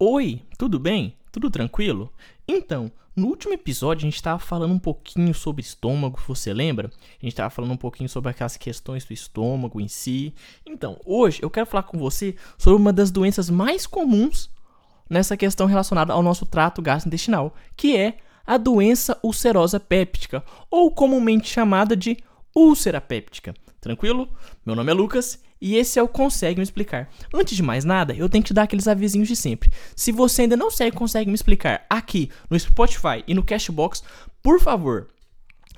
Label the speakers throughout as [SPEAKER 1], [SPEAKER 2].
[SPEAKER 1] Oi, tudo bem? Tudo tranquilo? Então, no último episódio a gente estava falando um pouquinho sobre estômago, você lembra? A gente estava falando um pouquinho sobre aquelas questões do estômago em si. Então, hoje eu quero falar com você sobre uma das doenças mais comuns nessa questão relacionada ao nosso trato gastrointestinal, que é a doença ulcerosa péptica, ou comumente chamada de úlcera péptica. Tranquilo? Meu nome é Lucas e esse é o Consegue Me Explicar. Antes de mais nada, eu tenho que te dar aqueles avisinhos de sempre. Se você ainda não segue Consegue Me Explicar aqui no Spotify e no Cashbox, por favor,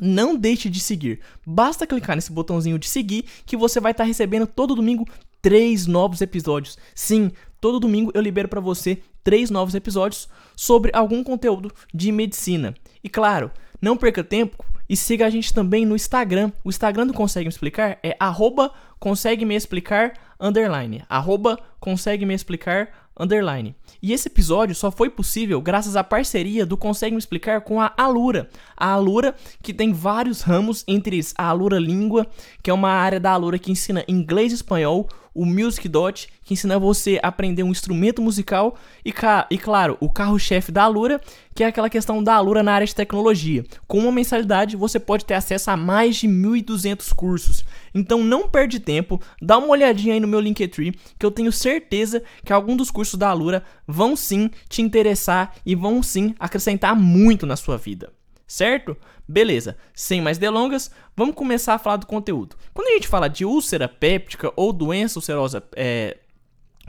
[SPEAKER 1] não deixe de seguir. Basta clicar nesse botãozinho de seguir que você vai estar recebendo todo domingo três novos episódios. Sim, todo domingo eu libero para você três novos episódios sobre algum conteúdo de medicina. E claro, não perca tempo e siga a gente também no Instagram. O Instagram do Consegue Me Explicar é arroba consegue me explicar underline. Arroba consegue me explicar underline. E esse episódio só foi possível graças à parceria do Consegue Me Explicar com a Alura. A Alura que tem vários ramos, entre eles a Alura Língua, que é uma área da Alura que ensina inglês e espanhol, o Music Dot, que ensina você a aprender um instrumento musical, e, e claro, o carro-chefe da Alura, que é aquela questão da Alura na área de tecnologia. Com uma mensalidade, você pode ter acesso a mais de 1.200 cursos. Então não perde tempo, dá uma olhadinha aí no meu Linktree, que eu tenho certeza que algum dos cursos da Alura vão sim te interessar e vão sim acrescentar muito na sua vida certo? Beleza, sem mais delongas, vamos começar a falar do conteúdo. Quando a gente fala de úlcera péptica ou doença ulcerosa é,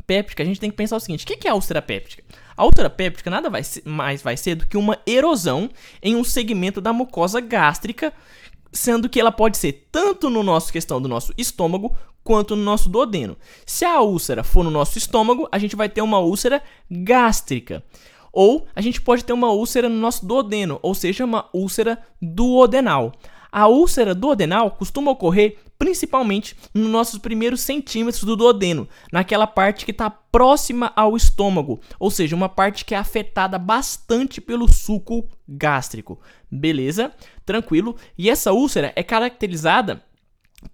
[SPEAKER 1] péptica, a gente tem que pensar o seguinte: o que é a úlcera péptica? A úlcera péptica nada mais vai ser do que uma erosão em um segmento da mucosa gástrica, sendo que ela pode ser tanto no nosso questão do nosso estômago quanto no nosso duodeno. Se a úlcera for no nosso estômago, a gente vai ter uma úlcera gástrica. Ou a gente pode ter uma úlcera no nosso duodeno, ou seja, uma úlcera duodenal. A úlcera duodenal costuma ocorrer principalmente nos nossos primeiros centímetros do duodeno, naquela parte que está próxima ao estômago, ou seja, uma parte que é afetada bastante pelo suco gástrico. Beleza? Tranquilo? E essa úlcera é caracterizada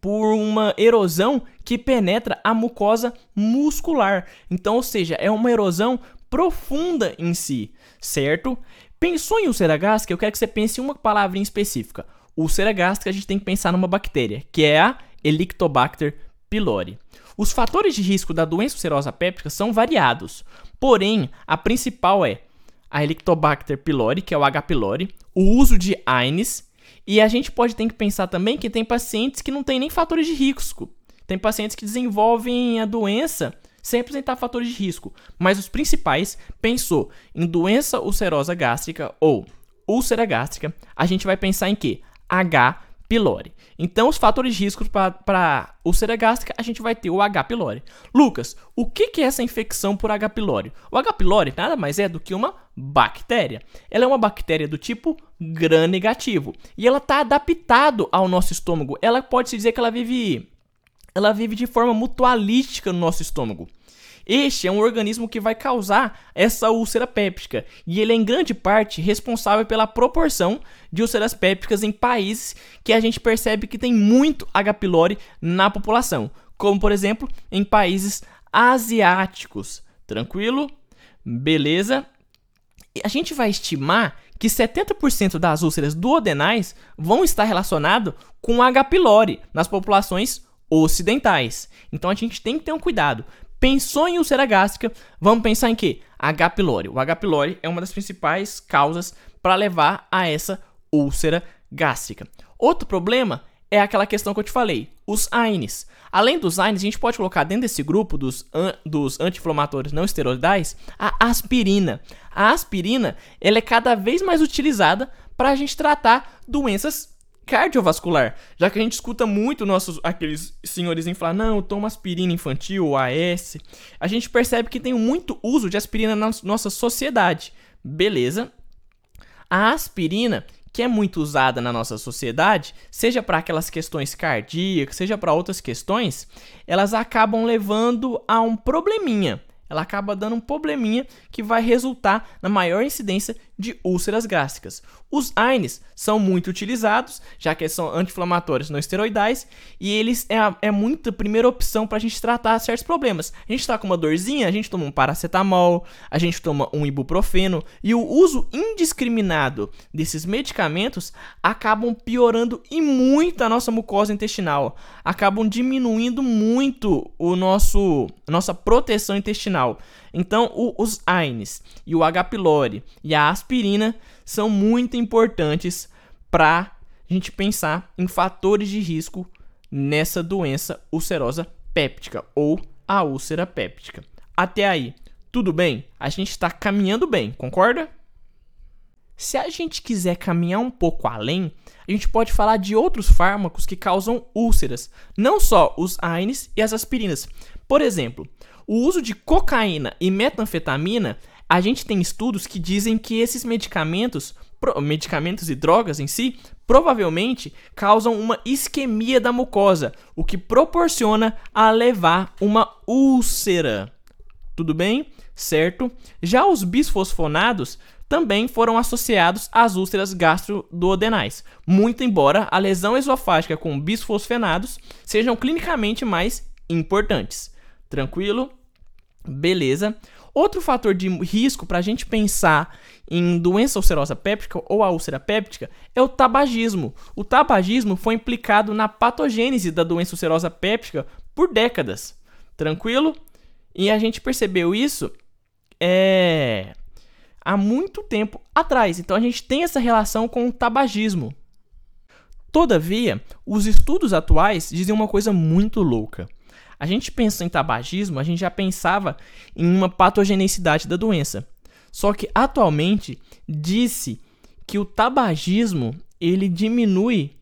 [SPEAKER 1] por uma erosão que penetra a mucosa muscular. Então, ou seja, é uma erosão profunda em si, certo? Pensou em úlcera gástrica? Eu quero que você pense em uma palavrinha específica. Úlcera gástrica, a gente tem que pensar numa bactéria, que é a Helicobacter pylori. Os fatores de risco da doença ulcerosa péptica são variados, porém, a principal é a Helicobacter pylori, que é o H. pylori, o uso de AINES, e a gente pode ter que pensar também que tem pacientes que não têm nem fatores de risco. Tem pacientes que desenvolvem a doença sem apresentar fatores de risco, mas os principais, pensou em doença ulcerosa gástrica ou úlcera gástrica, a gente vai pensar em que? H. pylori. Então, os fatores de risco para úlcera gástrica, a gente vai ter o H. pylori. Lucas, o que, que é essa infecção por H. pylori? O H. pylori nada mais é do que uma bactéria. Ela é uma bactéria do tipo gram negativo e ela está adaptado ao nosso estômago. Ela pode se dizer que ela vive ela vive de forma mutualística no nosso estômago. Este é um organismo que vai causar essa úlcera péptica e ele é em grande parte responsável pela proporção de úlceras pépticas em países que a gente percebe que tem muito H. pylori na população, como por exemplo em países asiáticos. Tranquilo? Beleza? A gente vai estimar que 70% das úlceras duodenais vão estar relacionado com H. pylori nas populações ocidentais. Então a gente tem que ter um cuidado. Pensou em úlcera gástrica, vamos pensar em quê? H. pylori. O H. pylori é uma das principais causas para levar a essa úlcera gástrica. Outro problema é aquela questão que eu te falei, os AINES. Além dos AINES, a gente pode colocar dentro desse grupo dos, an dos anti-inflamatórios não esteroidais a aspirina. A aspirina ela é cada vez mais utilizada para a gente tratar doenças cardiovascular, já que a gente escuta muito nossos aqueles senhores em falar, não, toma aspirina infantil, AS. A gente percebe que tem muito uso de aspirina na nossa sociedade. Beleza? A aspirina, que é muito usada na nossa sociedade, seja para aquelas questões cardíacas, seja para outras questões, elas acabam levando a um probleminha. Ela acaba dando um probleminha que vai resultar na maior incidência de úlceras gástricas. Os AINES são muito utilizados, já que são anti-inflamatórios não esteroidais, e eles é, a, é primeira opção para a gente tratar certos problemas. A gente está com uma dorzinha, a gente toma um paracetamol, a gente toma um ibuprofeno, e o uso indiscriminado desses medicamentos acabam piorando e muito a nossa mucosa intestinal, acabam diminuindo muito o nosso a nossa proteção intestinal. Então, o, os AINES e o H. pylori e a aspirina são muito importantes para a gente pensar em fatores de risco nessa doença ulcerosa péptica ou a úlcera péptica. Até aí, tudo bem? A gente está caminhando bem, concorda? Se a gente quiser caminhar um pouco além, a gente pode falar de outros fármacos que causam úlceras, não só os AINES e as aspirinas. Por exemplo, o uso de cocaína e metanfetamina, a gente tem estudos que dizem que esses medicamentos, medicamentos e drogas em si, provavelmente causam uma isquemia da mucosa, o que proporciona a levar uma úlcera. Tudo bem? Certo? Já os bisfosfonados também foram associados às úlceras gastroduodenais, muito embora a lesão esofágica com bisfosfenados sejam clinicamente mais importantes. Tranquilo? Beleza. Outro fator de risco para a gente pensar em doença ulcerosa péptica ou a úlcera péptica é o tabagismo. O tabagismo foi implicado na patogênese da doença ulcerosa péptica por décadas. Tranquilo? E a gente percebeu isso é, há muito tempo atrás. Então a gente tem essa relação com o tabagismo. Todavia, os estudos atuais dizem uma coisa muito louca. A gente pensa em tabagismo, a gente já pensava em uma patogenicidade da doença. Só que atualmente disse que o tabagismo ele diminui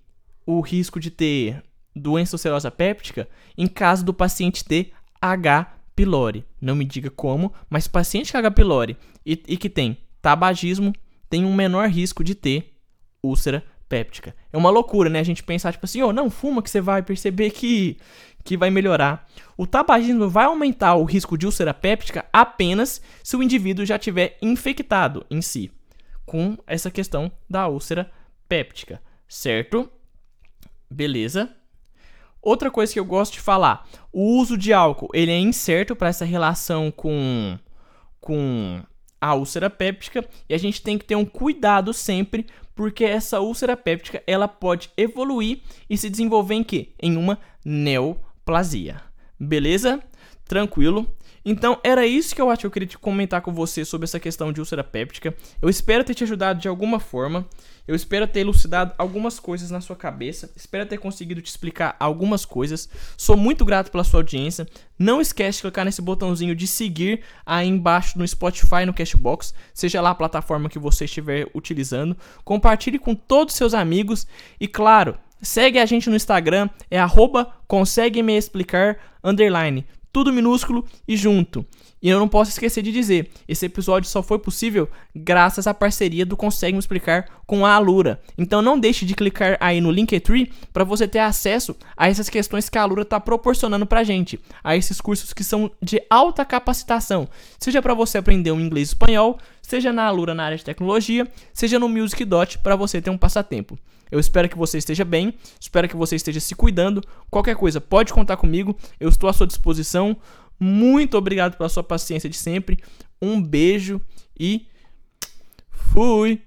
[SPEAKER 1] o risco de ter doença ulcerosa péptica em caso do paciente ter H. pylori. Não me diga como, mas paciente com H. pylori e, e que tem tabagismo tem um menor risco de ter úlcera péptica. É uma loucura, né? A gente pensar, tipo assim, oh, não, fuma que você vai perceber que, que vai melhorar. O tabagismo vai aumentar o risco de úlcera péptica apenas se o indivíduo já tiver infectado em si com essa questão da úlcera péptica, certo? Beleza? Outra coisa que eu gosto de falar, o uso de álcool, ele é incerto para essa relação com com a úlcera péptica e a gente tem que ter um cuidado sempre porque essa úlcera péptica ela pode evoluir e se desenvolver em quê? Em uma neoplasia. Beleza? Tranquilo? Então era isso que eu acho que eu queria te comentar com você sobre essa questão de úlcera péptica. Eu espero ter te ajudado de alguma forma. Eu espero ter elucidado algumas coisas na sua cabeça. Espero ter conseguido te explicar algumas coisas. Sou muito grato pela sua audiência. Não esquece de clicar nesse botãozinho de seguir aí embaixo no Spotify, no Cashbox, seja lá a plataforma que você estiver utilizando. Compartilhe com todos os seus amigos e claro, segue a gente no Instagram, é arroba consegue me explicar underline tudo minúsculo e junto. E eu não posso esquecer de dizer, esse episódio só foi possível graças à parceria do Consegue Me Explicar com a Alura. Então não deixe de clicar aí no Linktree para você ter acesso a essas questões que a Alura está proporcionando para gente, a esses cursos que são de alta capacitação, seja para você aprender um inglês espanhol, seja na Alura na área de tecnologia, seja no Music Dot para você ter um passatempo. Eu espero que você esteja bem, espero que você esteja se cuidando. Qualquer coisa, pode contar comigo, eu estou à sua disposição. Muito obrigado pela sua paciência de sempre. Um beijo e fui!